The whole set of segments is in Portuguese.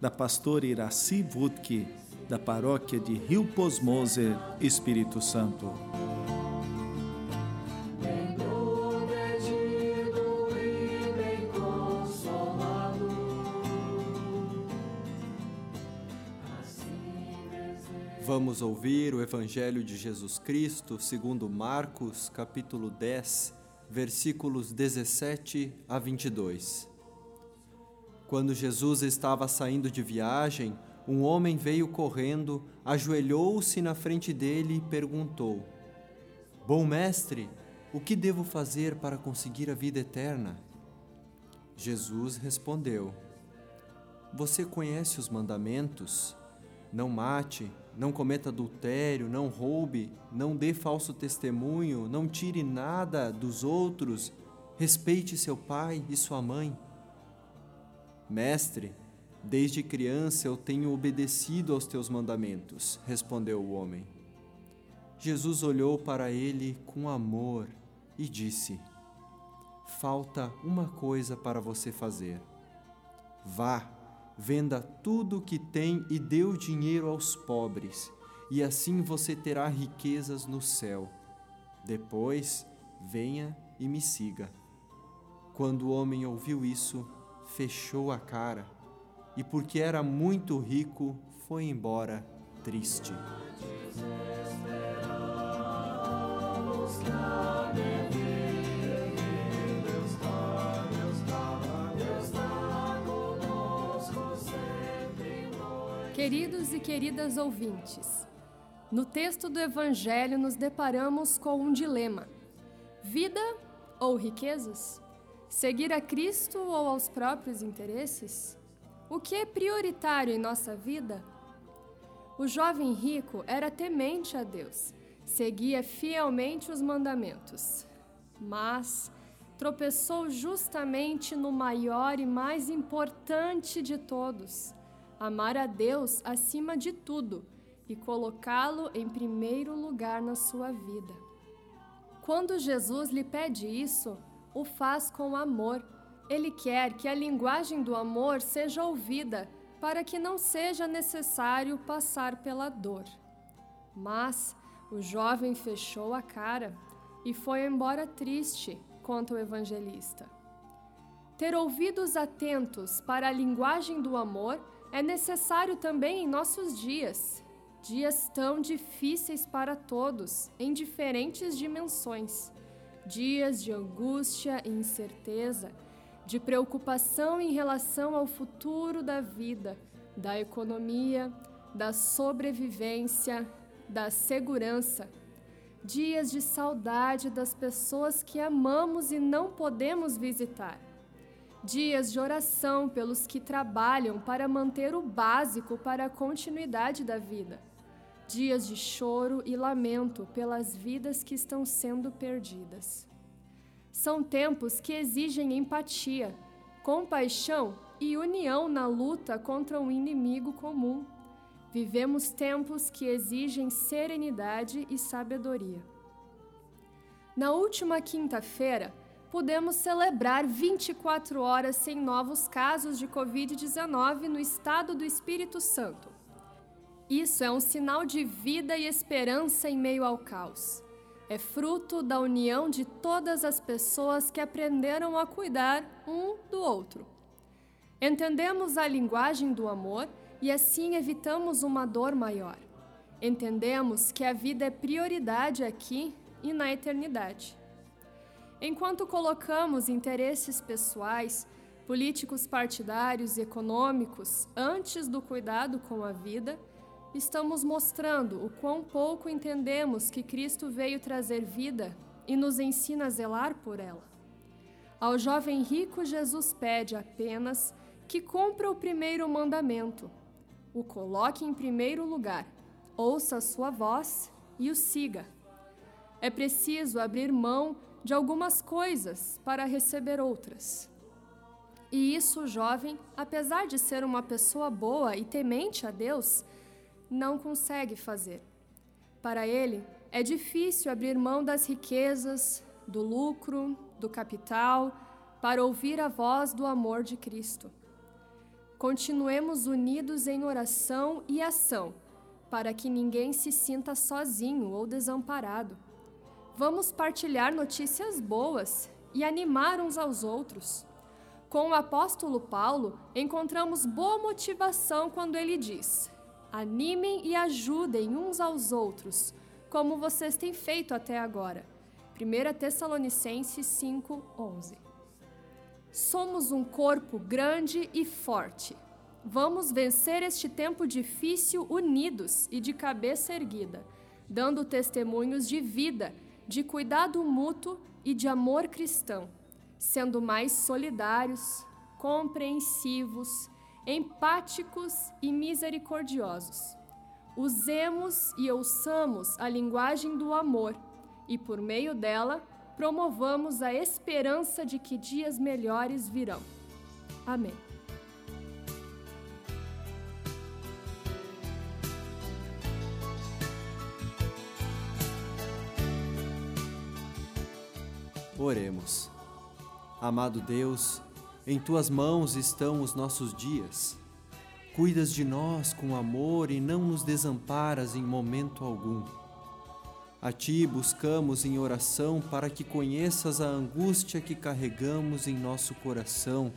da pastora Iraci Wutke, da paróquia de Rio Posmoser, Espírito Santo. Vamos ouvir o Evangelho de Jesus Cristo segundo Marcos, capítulo 10, versículos 17 a 22. Quando Jesus estava saindo de viagem, um homem veio correndo, ajoelhou-se na frente dele e perguntou: Bom mestre, o que devo fazer para conseguir a vida eterna? Jesus respondeu: Você conhece os mandamentos? Não mate, não cometa adultério, não roube, não dê falso testemunho, não tire nada dos outros, respeite seu pai e sua mãe. Mestre, desde criança eu tenho obedecido aos teus mandamentos, respondeu o homem. Jesus olhou para ele com amor e disse: Falta uma coisa para você fazer. Vá, venda tudo o que tem e dê o dinheiro aos pobres, e assim você terá riquezas no céu. Depois, venha e me siga. Quando o homem ouviu isso, fechou a cara e, porque era muito rico, foi embora triste. Queridos e queridas ouvintes, no texto do Evangelho nos deparamos com um dilema: vida ou riquezas? Seguir a Cristo ou aos próprios interesses? O que é prioritário em nossa vida? O jovem rico era temente a Deus, seguia fielmente os mandamentos, mas tropeçou justamente no maior e mais importante de todos: amar a Deus acima de tudo e colocá-lo em primeiro lugar na sua vida. Quando Jesus lhe pede isso, o faz com amor. Ele quer que a linguagem do amor seja ouvida para que não seja necessário passar pela dor. Mas o jovem fechou a cara e foi embora triste, conta o evangelista. Ter ouvidos atentos para a linguagem do amor é necessário também em nossos dias, dias tão difíceis para todos, em diferentes dimensões dias de angústia e incerteza, de preocupação em relação ao futuro da vida, da economia, da sobrevivência, da segurança. Dias de saudade das pessoas que amamos e não podemos visitar. Dias de oração pelos que trabalham para manter o básico para a continuidade da vida dias de choro e lamento pelas vidas que estão sendo perdidas. São tempos que exigem empatia, compaixão e união na luta contra um inimigo comum. Vivemos tempos que exigem serenidade e sabedoria. Na última quinta-feira, pudemos celebrar 24 horas sem novos casos de Covid-19 no estado do Espírito Santo. Isso é um sinal de vida e esperança em meio ao caos. É fruto da união de todas as pessoas que aprenderam a cuidar um do outro. Entendemos a linguagem do amor e assim evitamos uma dor maior. Entendemos que a vida é prioridade aqui e na eternidade. Enquanto colocamos interesses pessoais, políticos partidários e econômicos antes do cuidado com a vida, estamos mostrando o quão pouco entendemos que Cristo veio trazer vida e nos ensina a zelar por ela. Ao jovem rico, Jesus pede apenas que cumpra o primeiro mandamento: o coloque em primeiro lugar, ouça a sua voz e o siga. É preciso abrir mão de algumas coisas para receber outras. E isso jovem, apesar de ser uma pessoa boa e temente a Deus, não consegue fazer. Para ele, é difícil abrir mão das riquezas, do lucro, do capital, para ouvir a voz do amor de Cristo. Continuemos unidos em oração e ação, para que ninguém se sinta sozinho ou desamparado. Vamos partilhar notícias boas e animar uns aos outros. Com o apóstolo Paulo, encontramos boa motivação quando ele diz: Animem e ajudem uns aos outros, como vocês têm feito até agora. 1 Tessalonicenses 5:11. Somos um corpo grande e forte. Vamos vencer este tempo difícil unidos e de cabeça erguida, dando testemunhos de vida, de cuidado mútuo e de amor cristão, sendo mais solidários, compreensivos, empáticos e misericordiosos. Usemos e ouçamos a linguagem do amor e, por meio dela, promovamos a esperança de que dias melhores virão. Amém. Oremos. Amado Deus, em tuas mãos estão os nossos dias. Cuidas de nós com amor e não nos desamparas em momento algum. A Ti buscamos em oração para que conheças a angústia que carregamos em nosso coração,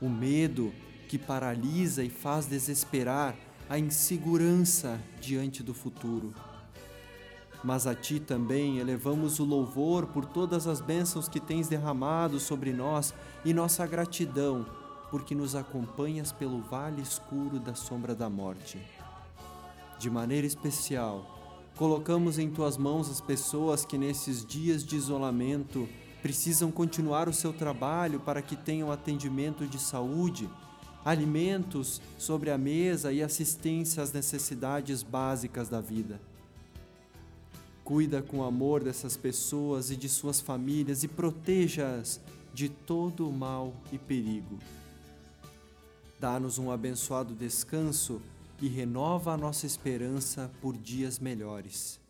o medo que paralisa e faz desesperar, a insegurança diante do futuro. Mas a Ti também elevamos o louvor por todas as bênçãos que tens derramado sobre nós e nossa gratidão, porque nos acompanhas pelo vale escuro da sombra da morte. De maneira especial, Colocamos em tuas mãos as pessoas que nesses dias de isolamento precisam continuar o seu trabalho para que tenham atendimento de saúde, alimentos sobre a mesa e assistência às necessidades básicas da vida. Cuida com amor dessas pessoas e de suas famílias e proteja-as de todo o mal e perigo. Dá-nos um abençoado descanso e renova a nossa esperança por dias melhores.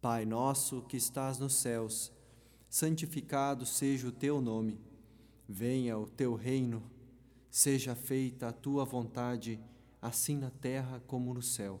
Pai nosso que estás nos céus, santificado seja o teu nome. Venha o teu reino, seja feita a tua vontade, assim na terra como no céu.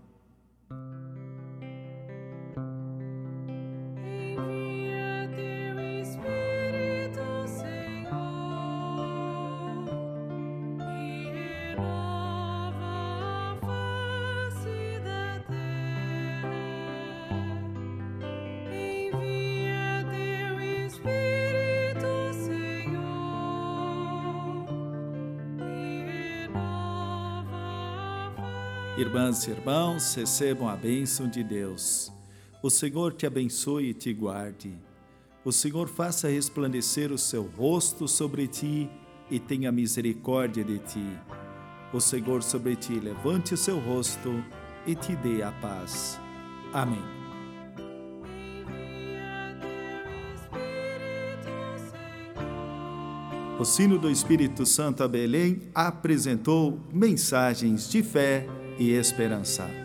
Irmãs e irmãos, recebam a bênção de Deus. O Senhor te abençoe e te guarde. O Senhor faça resplandecer o seu rosto sobre ti e tenha misericórdia de ti. O Senhor sobre ti levante o seu rosto e te dê a paz. Amém. O sino do Espírito Santo a Belém apresentou mensagens de fé e esperança.